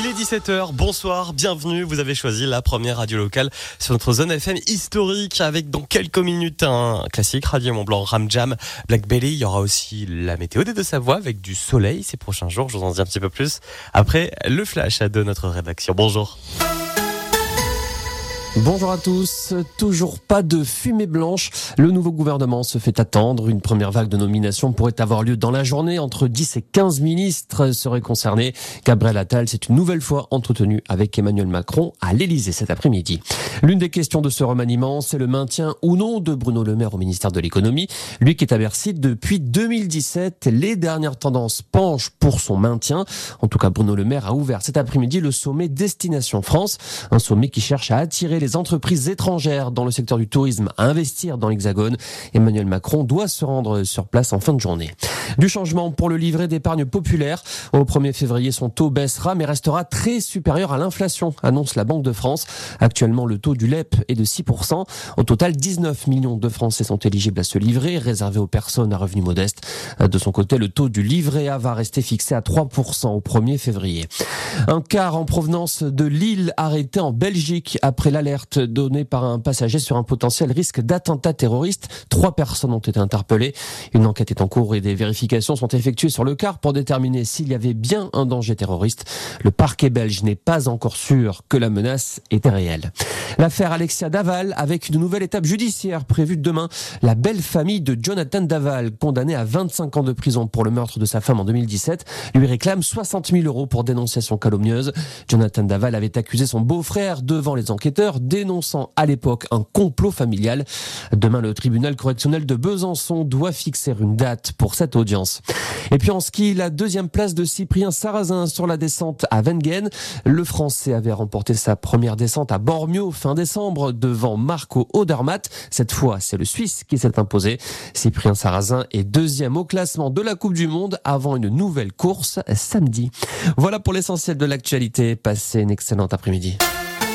Il est 17h, bonsoir, bienvenue. Vous avez choisi la première radio locale sur notre zone FM historique avec dans quelques minutes un classique Radio Mont Blanc, Ram Jam, Black Belly. Il y aura aussi la météo des Deux-Savoie avec du soleil ces prochains jours. Je vous en dis un petit peu plus après le flash de notre rédaction. Bonjour. Bonjour à tous. Toujours pas de fumée blanche. Le nouveau gouvernement se fait attendre. Une première vague de nominations pourrait avoir lieu dans la journée. Entre 10 et 15 ministres seraient concernés. Gabriel Attal s'est une nouvelle fois entretenu avec Emmanuel Macron à l'Elysée cet après-midi. L'une des questions de ce remaniement, c'est le maintien ou non de Bruno Le Maire au ministère de l'économie. Lui qui est à Bercy depuis 2017. Les dernières tendances penchent pour son maintien. En tout cas, Bruno Le Maire a ouvert cet après-midi le sommet Destination France. Un sommet qui cherche à attirer les entreprises étrangères dans le secteur du tourisme à investir dans l'Hexagone. Emmanuel Macron doit se rendre sur place en fin de journée. Du changement pour le livret d'épargne populaire. Au 1er février, son taux baissera mais restera très supérieur à l'inflation, annonce la Banque de France. Actuellement, le taux du LEP est de 6%. Au total, 19 millions de Français sont éligibles à ce livret, réservé aux personnes à revenus modestes. De son côté, le taux du livret A va rester fixé à 3% au 1er février. Un car en provenance de Lille arrêté en Belgique après l'alerte donnée par un passager sur un potentiel risque d'attentat terroriste. Trois personnes ont été interpellées. Une enquête est en cours et des vérifications sont effectuées sur le car pour déterminer s'il y avait bien un danger terroriste. Le parquet belge n'est pas encore sûr que la menace était réelle. L'affaire Alexia Daval avec une nouvelle étape judiciaire prévue demain. La belle famille de Jonathan Daval, condamné à 25 ans de prison pour le meurtre de sa femme en 2017, lui réclame 60 000 euros pour dénonciation calomnieuse. Jonathan Daval avait accusé son beau-frère devant les enquêteurs dénonçant à l'époque un complot familial. Demain, le tribunal correctionnel de Besançon doit fixer une date pour cette audience. Et puis en ski, la deuxième place de Cyprien Sarrazin sur la descente à Wengen. Le Français avait remporté sa première descente à Bormio fin décembre devant Marco Odermatt. Cette fois, c'est le Suisse qui s'est imposé. Cyprien Sarrazin est deuxième au classement de la Coupe du Monde avant une nouvelle course samedi. Voilà pour l'essentiel de l'actualité. Passez une excellente après-midi.